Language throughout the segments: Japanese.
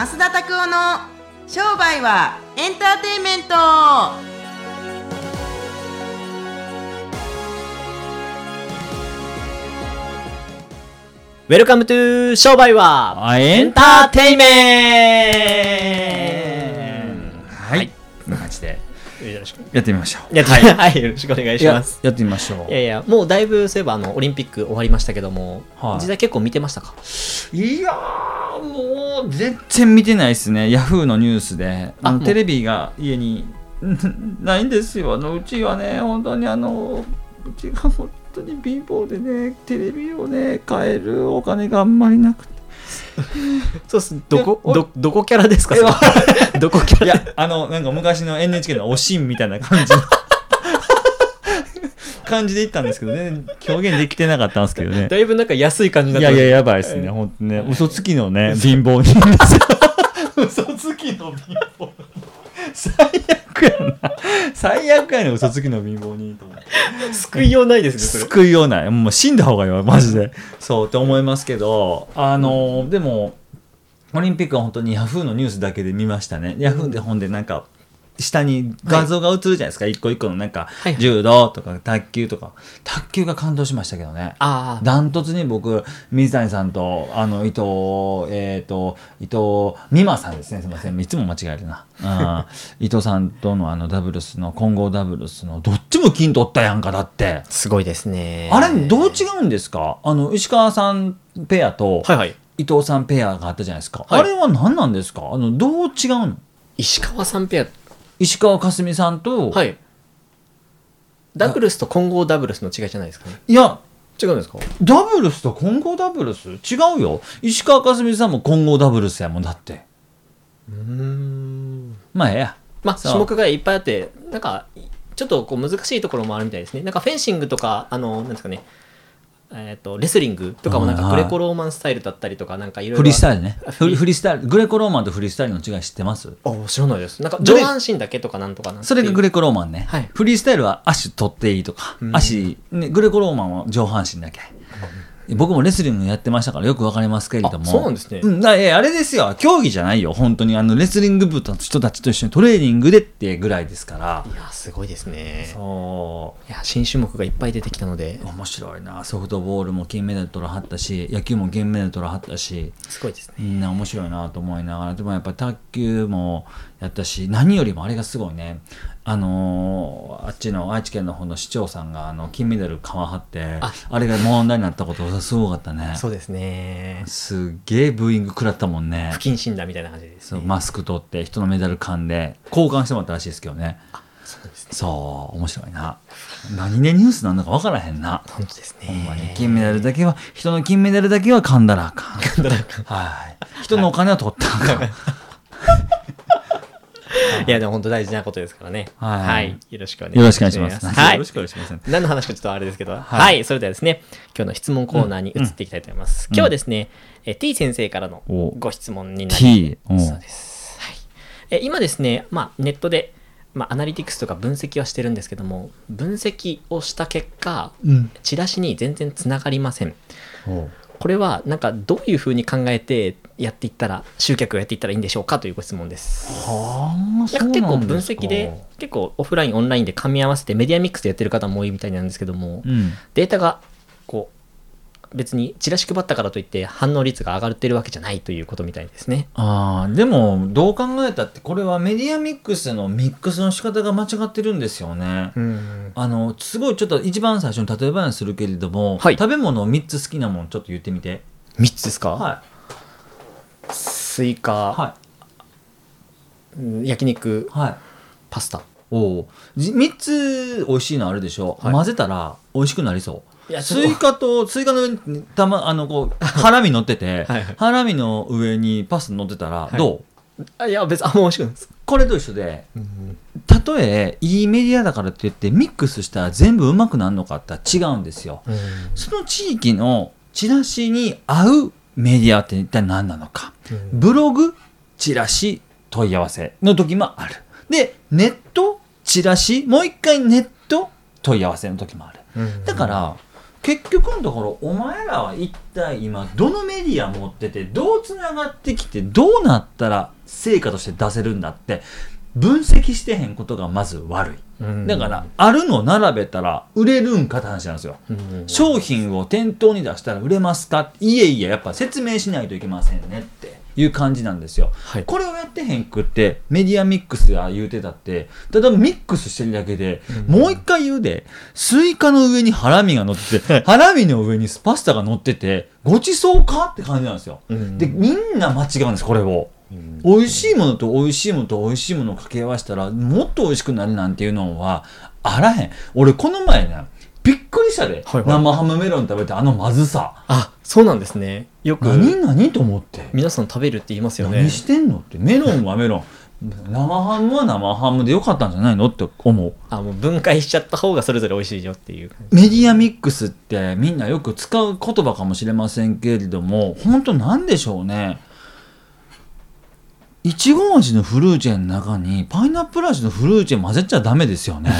増田拓夫の商売はエンターテインメント。 Welcome to 商売はエンターテイメント。はい、こんな感じで。よろしく。やってみましょう。やはい、はい、よろしくお願いします。ややってみましょう。いやいや、もうだいぶそういえばあのオリンピック終わりましたけども、はい。実際結構見てましたか？いやー、もう全然見てないですね。ヤフーのニュースで。あのテレビが家にん ないんですよ。あのうちはね、本当にあの、うちが本当に貧乏でね、テレビをね、買えるお金があんまりなくて。そうっす。どこ、ど、どこキャラですか？どこキャラ？いや、あの、なんか昔の NHK のおしんみたいな感じの感じで言ったんですけどね、表現できてなかったんですけどね。だいぶなんか安い感じにないってやいや、ますやばいですね、ほんとね。嘘つきのね、貧乏人ですよ。嘘つきの貧乏人。最悪やな。最悪やね嘘つきの貧乏人と思って。救いようないですね、それ。救いようない。もう死んだ方がいいわ、マジで。そうって思いますけど、あの、でも、オリンピックは本当にヤフーのニュースだけで見ましたね。ヤフーで本でなんか、下に画像が映るじゃないですか、一個一個のなんか、柔道とか卓球とか。卓球が感動しましたけどね。ああ、ダントツに僕、水谷さんと、あの、伊藤、えっ、と、伊藤美誠さんですね。すみません。いつも間違えるな。うん伊藤さんとのあのダブルスの、混合ダブルスの、どっちも金取ったやんか、だって。すごいですね。あれ、どう違うんですか？あの、石川さんペアと。伊藤さんペアがあったじゃないですか。はいあれは何なんですか？あの、どう違うの？石川さんペア、石川佳純さんと、はい。ダブルスと混合ダブルスの違いじゃないですかね。いや、違うんですか？ダブルスと混合ダブルス？違うよ。石川佳純さんも混合ダブルスやもんだって。うーん。まあ、ええや。まあ、そう種目がいっぱいあって、なんか、ちょっとこう難しいところもあるみたいですね。なんかフェンシングとか、あの、なんですかね、えっ、と、レスリングとかもなんかグレコローマンスタイルだったりとか、なんかいろいろ。フリースタイルねあ。フリフリースタイル。グレコローマンとフリースタイルの違い知ってます？あ、知らないです。なんか上半身だけとかなんとかなんそれがグレコローマンね。はいフリースタイルは足取っていいとか、うん足、ね、グレコローマンは上半身だけ。僕もレスリングやってましたからよくわかりますけれども。あそうなんですねうん、だえあれですよ。競技じゃないよ。本当にあの、レスリング部の人たちと一緒にトレーニングでってぐらいですから。いや、すごいですね。そう。いや、新種目がいっぱい出てきたので、面白いな。ソフトボールも金メダル取らはったし、野球も銀メダル取らはったし。すごいですね。みんな面白いなと思いながらでもやっぱ卓球もやったし何よりもあれがすごいねあのーあっちの愛知県の方の市長さんがあの金メダルかわはってあ。あれが問題になったことがすごかったね。そうですね。すっげえブーイング食らったもんね。不謹慎だみたいな感じです、ね。そうマスク取って人のメダル噛んで交換してもらったらしいですけどね。そうですね。そう面白いな。何でニュースなんだか分からへんな。本当ですね。ほんまに。金メダルだけは人の金メダルだけは噛んだらあかん。はい。人のお金は取ったらあかん いや、でも本当大事なことですからね。はいよろしくお願いします。よろしくお願いします。はいよろし。くお願いします。何の話かちょっとあれですけど、はい、はいそれではですね、今日の質問コーナーに移っていきたいと思います。今日はですね、え T 先生からのおご質問になり T おそうです。はい、え今ですね、まあ、ネットで、まあ、アナリティクスとか分析はしてるんですけども、分析をした結果、うん。チラシに全然つながりません。これはなんかどういうふうに考えてやっていったら集客をやっていったらいいんでしょうかというご質問です。は結構分か析で結構オフラインオンラインで噛み合わせてメディアミックスでやってる方も多いみたいなんですけども、うん。データが別にチラシ配ったからといって反応率が上がってるわけじゃないということみたいですね。ああ、でも、どう考えたって、これはメディアミックスのミックスの仕方が間違ってるんですよね。うんあの、すごいちょっと一番最初に例え話するけれども、はい食べ物を3つ好きなもんちょっと言ってみて。3つですか、はスイカ、い。はうん焼肉い。はい。パスタおうじ3つ美味しいのあるでしょ、はい混ぜたら美味しくなりそういやスイカとスイカの上にたまあのこう ハラミ乗っててはいハラミの上にパス乗ってたらい。どう、あいや別にあんま美味しくないです。これと一緒でうんたとえいいメディアだからって言ってミックスしたら全部うまくなるのかって言ったら違うんですよ。その地域のチラシに合うメディアって一体何なのか。ブログチラシ問い合わせの時もある。でネットチラシもう一回ネット問い合わせの時もある。うん。だから結局のところお前らは一体今どのメディア持っててどうつながってきてどうなったら成果として出せるんだって分析してへんことがまず悪い。うんだから、あるの並べたら売れるんかって話なんですよ。うん商品を店頭に出したら売れますか？いえいえ、やっぱ説明しないといけませんねっていう感じなんですよ。はいこれをやってへんくって、メディアミックスが言うてたって、ただミックスしてるだけで、もう一回言うで、スイカの上にハラミが乗ってて、ハラミの上にパスタが乗ってて、ごちそうかって感じなんですよ。うんで、みんな間違うんです、これを。美味しいものと美味しいものと美味しいものを掛け合わせたらもっと美味しくなるなんていうのはあらへん俺この前ねびっくりしたで、はいはい。生ハムメロン食べてあのまずさ。あそうなんですね。よく。何何と思って、皆さん食べるって言いますよね。何してんのって。メロンはメロン。生ハムは生ハムでよかったんじゃないのって思う。あもう分解しちゃった方がそれぞれ美味しいよっていうメディアミックスってみんなよく使う言葉かもしれませんけれども本当なんでしょうね。いちご味のフルーチェの中にパイナップル味のフルーチェ混ぜちゃダメですよね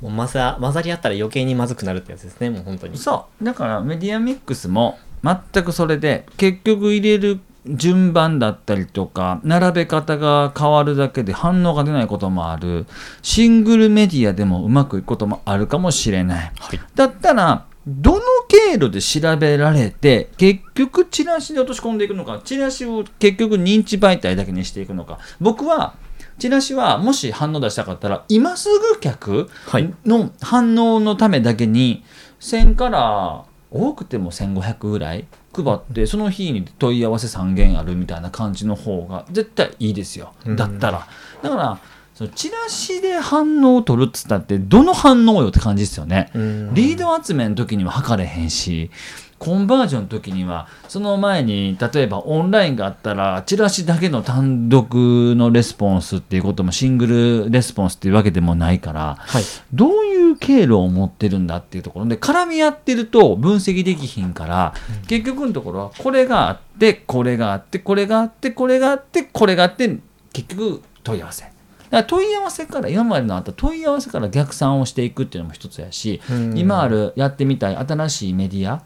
もう混ざ混ざり合ったら余計にまずくなるってやつですねもう本当に。そう。だからメディアミックスも全くそれで結局入れる順番だったりとか並べ方が変わるだけで反応が出ないこともある。シングルメディアでもうまくいくこともあるかもしれない。はい。だったらどの経路で調べられて結局チラシで落とし込んでいくのかチラシを結局認知媒体だけにしていくのか。僕はチラシはもし反応出したかったら今すぐ客はい。の反応のためだけに1000から多くても1500ぐらい配ってその日に問い合わせ3件あるみたいな感じの方が絶対いいですよ。うん。だったら。だからそのチラシで反応を取るっつったってどの反応よって感じですよね。うん。リード集めの時には測れへんしコンバージョンの時にはその前に例えばオンラインがあったらチラシだけの単独のレスポンスっていうこともシングルレスポンスっていうわけでもないからはい。どういう経路を持ってるんだっていうところで絡み合ってると分析できひんから、結局のところはこれがあってこれがあってこれがあってこれがあってこれがあって結局問い合わせ。だから問い合わせから今までのあった問い合わせから逆算をしていくっていうのも一つやし、うん。今あるやってみたい新しいメディア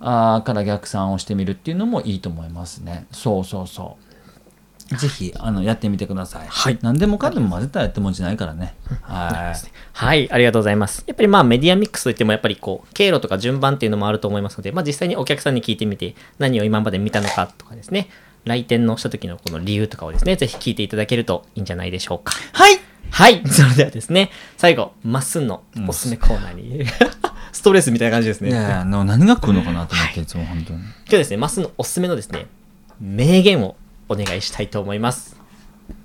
あーから逆算をしてみるっていうのもいいと思いますね。そうそうそう。ぜひあのやってみてください。はい何でもかんでも混ぜたらやってもんじゃないからね。はい。はい、ありがとうございます。やっぱりまあメディアミックスといってもやっぱりこう経路とか順番っていうのもあると思いますので、まあ実際にお客さんに聞いてみて何を今まで見たのかとかですね、来店のした時のこの理由とかをですね、ぜひ聞いていただけるといいんじゃないでしょうか。はいはい、それではですね、最後、まっすんのおすすめコーナーに、ストレスみたいな感じですね。いやいや何が来るのかなと思って、いつも本当に。今日ですね、まっすんのおすすめのですね、名言をお願いしたいと思います。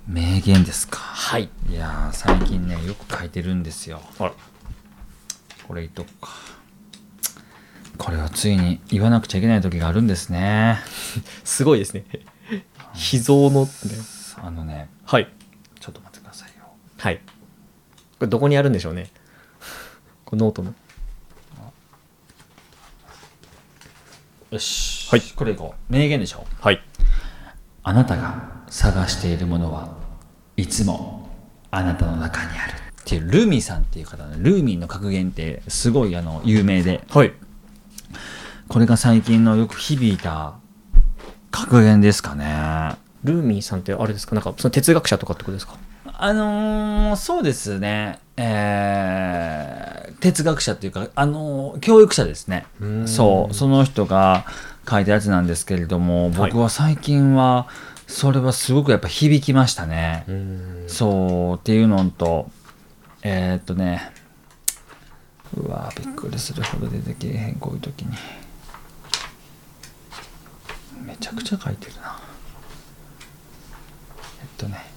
名言ですか。はい。いやー最近ねよく書いてるんですよ。あらこれ言っとくか。これはついに言わなくちゃいけない時があるんですね。すごいですね。秘蔵の、ね、あのねはい。ちょっと待ってくださいよ。はい。これどこにあるんでしょうね。このノートの。よし。はいこれいこう。名言でしょ。はい。あなたが探しているものはいつもあなたの中にあるっていうルーミーさんっていう方ねルーミーの格言ってすごいあの有名ではい。これが最近のよく響いた格言ですかねルーミーさんってあれですか？なんかその哲学者とかってことですか？あのーそうですね。えー哲学者っていうかあのー教育者ですね。うん。そう。その人が書いたやつなんですけれども僕は最近はそれはすごくやっぱ響きましたね、ん。そうっていうのとえーっとね。うわびっくりするほど出てけえへんこういう時に。めちゃくちゃ書いてるな。えっとね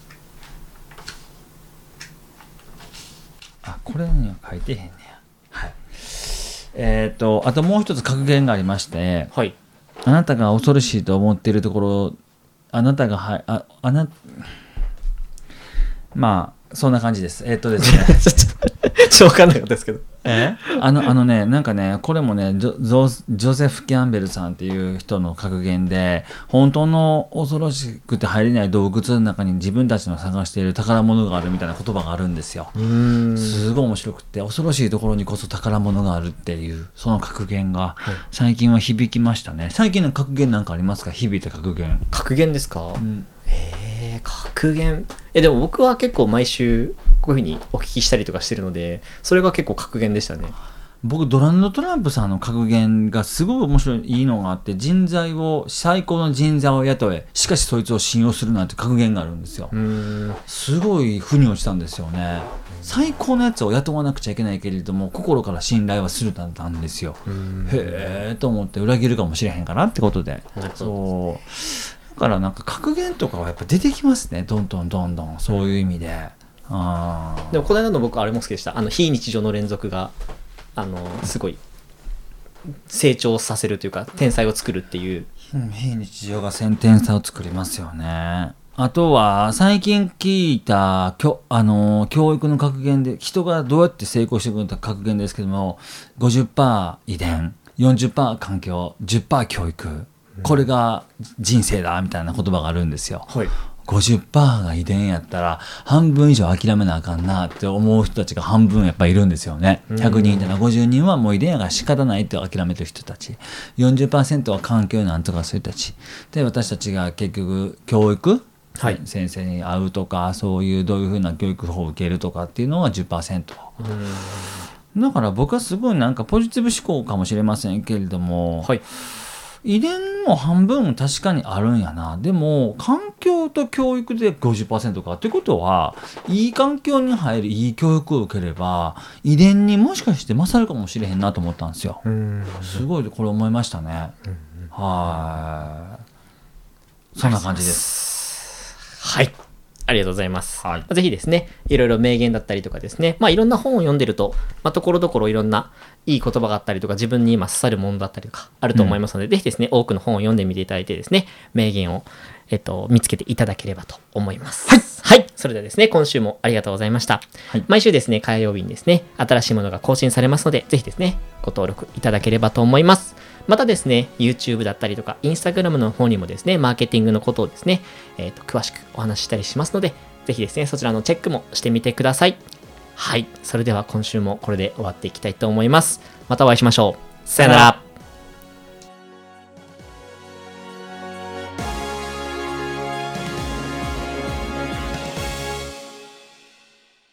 あこれには書いてへんねやはいえーっとあともう一つ格言がありましてはい。あなたが恐ろしいと思っているところあなたがはああなまあそんな感じです。えっとですね。ちょっと、ちょっとわかんなかったですけど。え？あのあのねなんかねこれもねジョジョセフ・キャンベルさんっていう人の格言で本当の恐ろしくて入れない洞窟の中に自分たちの探している宝物があるみたいな言葉があるんですよ。うん。すごい面白くて恐ろしいところにこそ宝物があるっていうその格言が最近は響きましたね最近の格言なんかありますか？響いた格言、格言ですか、んえー、格言。え、でも僕は結構毎週、こういうふうにお聞きしたりとかしてるので、それが結構格言でしたね。僕ドナルド・トランプさんの格言がすごい面白いいいのがあって人材を最高の人材を雇えしかしそいつを信用するなんて格言があるんですよ。すごい腑に落ちたんですよね。最高のやつを雇わなくちゃいけないけれども心から信頼はするなんですよ。へえと思って裏切るかもしれへんかなってことで。そう。だからなんか格言とかはやっぱ出てきますねどんどんどんどんそういう意味でああでもこの間の僕あれも好きでした。あの、非日常の連続が、あの、すごい、成長させるというか、天才を作るっていう。うん非日常が先天差を作りますよね。あとは、最近聞いた、きょあのー教育の格言で、人がどうやって成功していくのか格言ですけども、50%遺伝、40%環境、10%教育。これが人生だ、みたいな言葉があるんですよ。はい。50%が遺伝やったら半分以上諦めなあかんなって思う人たちが半分やっぱいるんですよね。100人いたら50人はもう遺伝やから仕方ないって諦めてる人たち。40%は環境なんとかそういう人たち。で、私たちが結局教育、はい先生に会うとかそういうどういうふうな教育法を受けるとかっていうのが10%。だから僕はすごいなんかポジティブ思考かもしれませんけれども、はい。遺伝も半分確かにあるんやな。でも環境と教育で50%か。ってことはいい環境に入るいい教育を受ければ遺伝にもしかして勝るかもしれへんなと思ったんですよ。うん。すごいこれ思いましたね。はい。そんな感じです。はい。ありがとうございます。はいぜひですね、いろいろ名言だったりとかですね、まあいろんな本を読んでると、まあところどころいろんないい言葉があったりとか、自分に今刺さるものだったりとかあると思いますので、ぜひですね、多くの本を読んでみていただいてですね、名言を、えっと、見つけていただければと思います。はい。はい。それではですね、今週もありがとうございました。はい毎週ですね、火曜日にですね、新しいものが更新されますので、ぜひですね、ご登録いただければと思います。またですね、YouTube だったりとか、Instagram の方にもですね、マーケティングのことをですね、えっ、と、詳しくお話ししたりしますので、ぜひですね、そちらのチェックもしてみてください。はい。それでは今週もこれで終わっていきたいと思います。またお会いしましょう。さよなら。